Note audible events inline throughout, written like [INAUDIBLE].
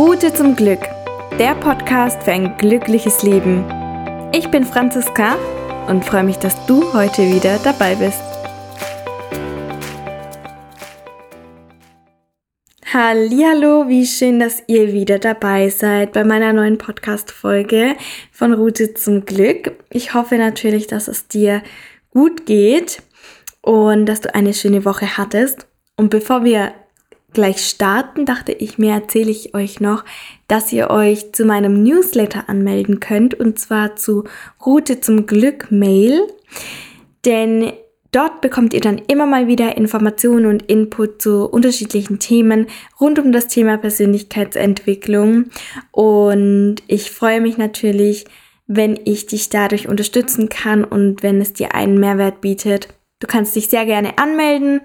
Route zum Glück, der Podcast für ein glückliches Leben. Ich bin Franziska und freue mich, dass du heute wieder dabei bist. Hallo, wie schön, dass ihr wieder dabei seid bei meiner neuen Podcast-Folge von Route zum Glück. Ich hoffe natürlich, dass es dir gut geht und dass du eine schöne Woche hattest. Und bevor wir gleich starten, dachte ich mir, erzähle ich euch noch, dass ihr euch zu meinem Newsletter anmelden könnt und zwar zu Route zum Glück Mail. Denn Dort bekommt ihr dann immer mal wieder Informationen und Input zu unterschiedlichen Themen rund um das Thema Persönlichkeitsentwicklung. Und ich freue mich natürlich, wenn ich dich dadurch unterstützen kann und wenn es dir einen Mehrwert bietet. Du kannst dich sehr gerne anmelden.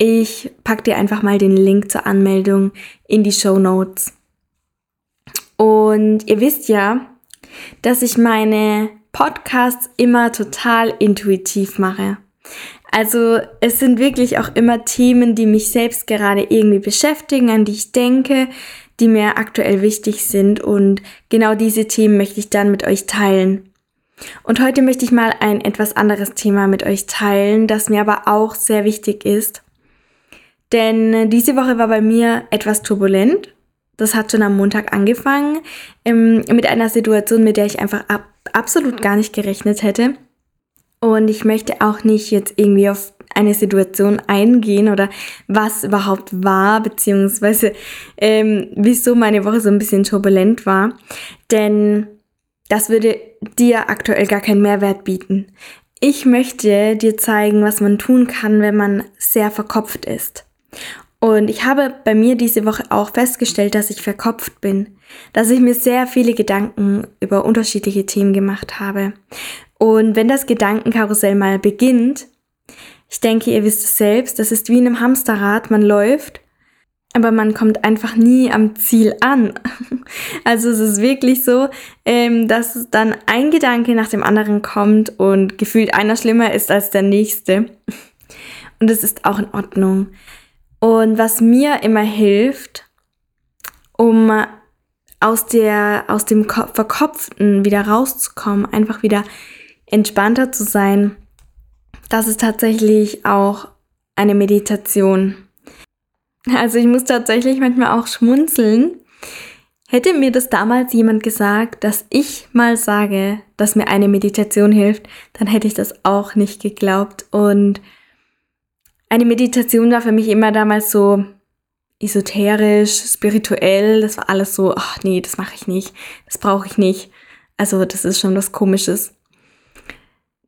Ich packe dir einfach mal den Link zur Anmeldung in die Show Notes. Und ihr wisst ja, dass ich meine Podcasts immer total intuitiv mache. Also es sind wirklich auch immer Themen, die mich selbst gerade irgendwie beschäftigen, an die ich denke, die mir aktuell wichtig sind und genau diese Themen möchte ich dann mit euch teilen. Und heute möchte ich mal ein etwas anderes Thema mit euch teilen, das mir aber auch sehr wichtig ist. Denn diese Woche war bei mir etwas turbulent. Das hat schon am Montag angefangen ähm, mit einer Situation, mit der ich einfach ab absolut gar nicht gerechnet hätte. Und ich möchte auch nicht jetzt irgendwie auf eine Situation eingehen oder was überhaupt war, beziehungsweise ähm, wieso meine Woche so ein bisschen turbulent war. Denn das würde dir aktuell gar keinen Mehrwert bieten. Ich möchte dir zeigen, was man tun kann, wenn man sehr verkopft ist. Und ich habe bei mir diese Woche auch festgestellt, dass ich verkopft bin, dass ich mir sehr viele Gedanken über unterschiedliche Themen gemacht habe. Und wenn das Gedankenkarussell mal beginnt, ich denke, ihr wisst es selbst, das ist wie in einem Hamsterrad, man läuft, aber man kommt einfach nie am Ziel an. [LAUGHS] Also es ist wirklich so, ähm, dass dann ein Gedanke nach dem anderen kommt und gefühlt einer schlimmer ist als der nächste. [LAUGHS] Und es ist auch in Ordnung. Und was mir immer hilft, um aus, der, aus dem Verkopften wieder rauszukommen, einfach wieder entspannter zu sein, das ist tatsächlich auch eine Meditation. Also ich muss tatsächlich manchmal auch schmunzeln. Hätte mir das damals jemand gesagt, dass ich mal sage, dass mir eine Meditation hilft, dann hätte ich das auch nicht geglaubt. Und eine Meditation war für mich immer damals so esoterisch, spirituell. Das war alles so, ach nee, das mache ich nicht, das brauche ich nicht. Also das ist schon was Komisches.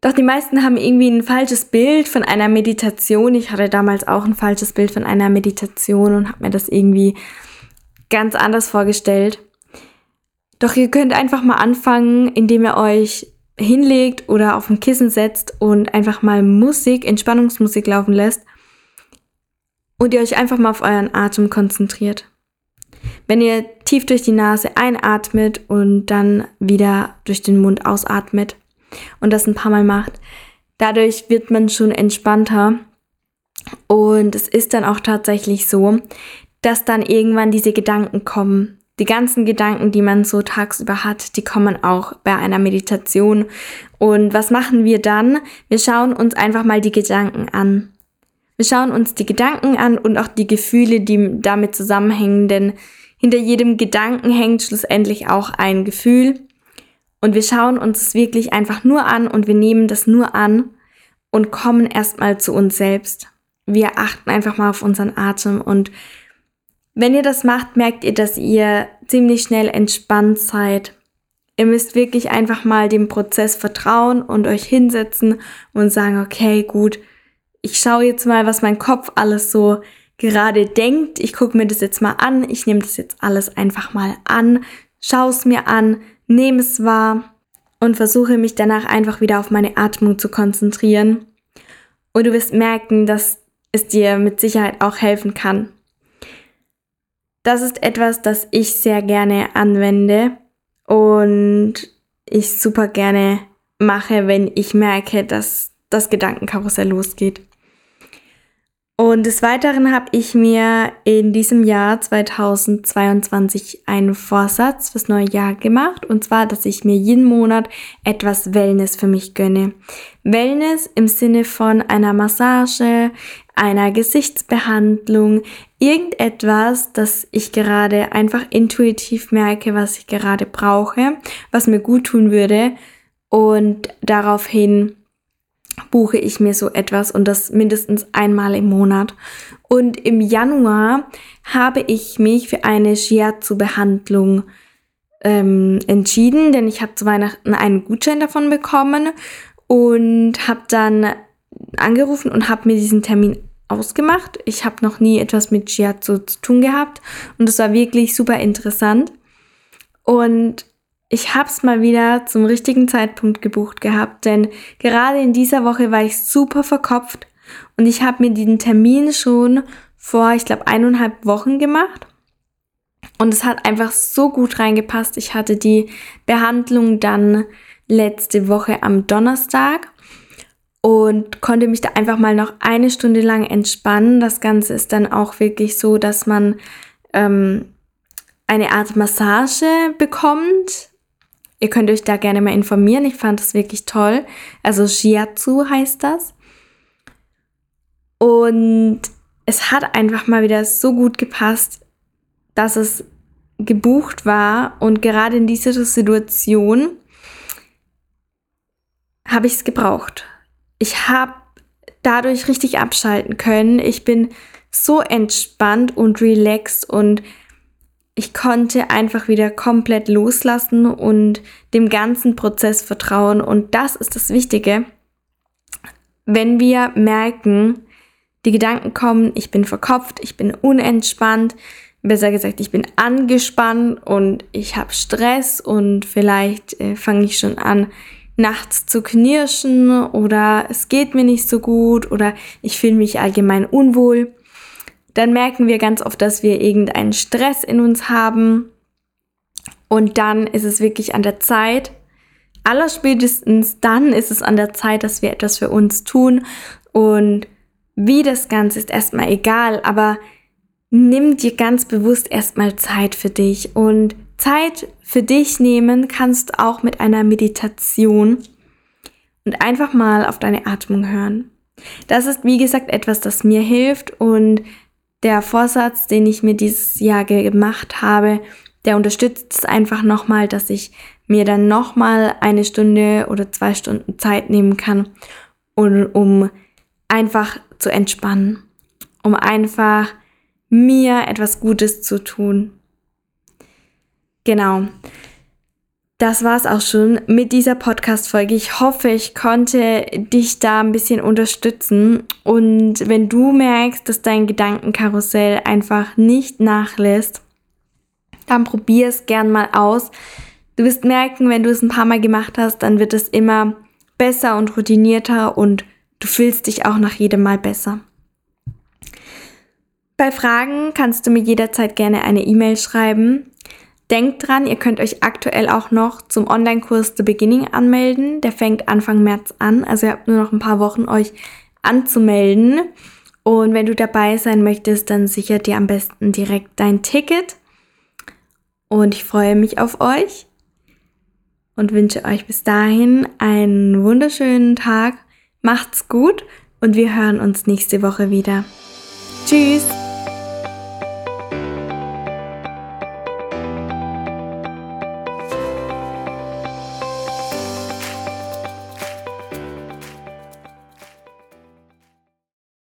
Doch die meisten haben irgendwie ein falsches Bild von einer Meditation. Ich hatte damals auch ein falsches Bild von einer Meditation und habe mir das irgendwie ganz anders vorgestellt. Doch ihr könnt einfach mal anfangen, indem ihr euch hinlegt oder auf ein Kissen setzt und einfach mal Musik, Entspannungsmusik laufen lässt und ihr euch einfach mal auf euren Atem konzentriert. Wenn ihr tief durch die Nase einatmet und dann wieder durch den Mund ausatmet, und das ein paar Mal macht, dadurch wird man schon entspannter. Und es ist dann auch tatsächlich so, dass dann irgendwann diese Gedanken kommen. Die ganzen Gedanken, die man so tagsüber hat, die kommen auch bei einer Meditation. Und was machen wir dann? Wir schauen uns einfach mal die Gedanken an. Wir schauen uns die Gedanken an und auch die Gefühle, die damit zusammenhängen, denn hinter jedem Gedanken hängt schlussendlich auch ein Gefühl. Und wir schauen uns es wirklich einfach nur an und wir nehmen das nur an und kommen erstmal zu uns selbst. Wir achten einfach mal auf unseren Atem und wenn ihr das macht, merkt ihr, dass ihr ziemlich schnell entspannt seid. Ihr müsst wirklich einfach mal dem Prozess vertrauen und euch hinsetzen und sagen, okay, gut, ich schaue jetzt mal, was mein Kopf alles so gerade denkt. Ich gucke mir das jetzt mal an. Ich nehme das jetzt alles einfach mal an. Schau es mir an nehme es wahr und versuche mich danach einfach wieder auf meine Atmung zu konzentrieren. Und du wirst merken, dass es dir mit Sicherheit auch helfen kann. Das ist etwas, das ich sehr gerne anwende und ich super gerne mache, wenn ich merke, dass das Gedankenkarussell losgeht. Und des Weiteren habe ich mir in diesem Jahr 2022 einen Vorsatz fürs neue Jahr gemacht. Und zwar, dass ich mir jeden Monat etwas Wellness für mich gönne. Wellness im Sinne von einer Massage, einer Gesichtsbehandlung, irgendetwas, das ich gerade einfach intuitiv merke, was ich gerade brauche, was mir gut tun würde. Und daraufhin buche ich mir so etwas und das mindestens einmal im Monat. Und im Januar habe ich mich für eine Shiatsu-Behandlung ähm, entschieden, denn ich habe zu Weihnachten einen Gutschein davon bekommen und habe dann angerufen und habe mir diesen Termin ausgemacht. Ich habe noch nie etwas mit Shiatsu zu tun gehabt und es war wirklich super interessant. Und ich habe es mal wieder zum richtigen Zeitpunkt gebucht gehabt, denn gerade in dieser Woche war ich super verkopft und ich habe mir diesen Termin schon vor, ich glaube, eineinhalb Wochen gemacht. Und es hat einfach so gut reingepasst. Ich hatte die Behandlung dann letzte Woche am Donnerstag und konnte mich da einfach mal noch eine Stunde lang entspannen. Das Ganze ist dann auch wirklich so, dass man ähm, eine Art Massage bekommt Ihr könnt euch da gerne mal informieren. Ich fand das wirklich toll. Also Shiatsu heißt das. Und es hat einfach mal wieder so gut gepasst, dass es gebucht war. Und gerade in dieser Situation habe ich es gebraucht. Ich habe dadurch richtig abschalten können. Ich bin so entspannt und relaxed und ich konnte einfach wieder komplett loslassen und dem ganzen Prozess vertrauen. Und das ist das Wichtige. Wenn wir merken, die Gedanken kommen, ich bin verkopft, ich bin unentspannt, besser gesagt, ich bin angespannt und ich habe Stress und vielleicht äh, fange ich schon an, nachts zu knirschen oder es geht mir nicht so gut oder ich fühle mich allgemein unwohl dann merken wir ganz oft, dass wir irgendeinen Stress in uns haben. Und dann ist es wirklich an der Zeit, allerspätestens dann ist es an der Zeit, dass wir etwas für uns tun. Und wie das Ganze ist erstmal egal, aber nimm dir ganz bewusst erstmal Zeit für dich. Und Zeit für dich nehmen kannst du auch mit einer Meditation und einfach mal auf deine Atmung hören. Das ist, wie gesagt, etwas, das mir hilft und der Vorsatz, den ich mir dieses Jahr gemacht habe, der unterstützt es einfach nochmal, dass ich mir dann nochmal eine Stunde oder zwei Stunden Zeit nehmen kann, und, um einfach zu entspannen, um einfach mir etwas Gutes zu tun. Genau das war's auch schon mit dieser Podcast-Folge. Ich hoffe, ich konnte dich da ein bisschen unterstützen. Und wenn du merkst, dass dein Gedankenkarussell einfach nicht nachlässt, dann probier es gern mal aus. Du wirst merken, wenn du es ein paar Mal gemacht hast, dann wird es immer besser und routinierter und du fühlst dich auch nach jedem Mal besser. Bei Fragen kannst du mir jederzeit gerne eine E-Mail schreiben. Denkt dran, ihr könnt euch aktuell auch noch zum Online-Kurs The Beginning anmelden. Der fängt Anfang März an. Also ihr habt nur noch ein paar Wochen euch anzumelden. Und wenn du dabei sein möchtest, dann sichert dir am besten direkt dein Ticket. Und ich freue mich auf euch und wünsche euch bis dahin einen wunderschönen Tag. Macht's gut und wir hören uns nächste Woche wieder. Tschüss!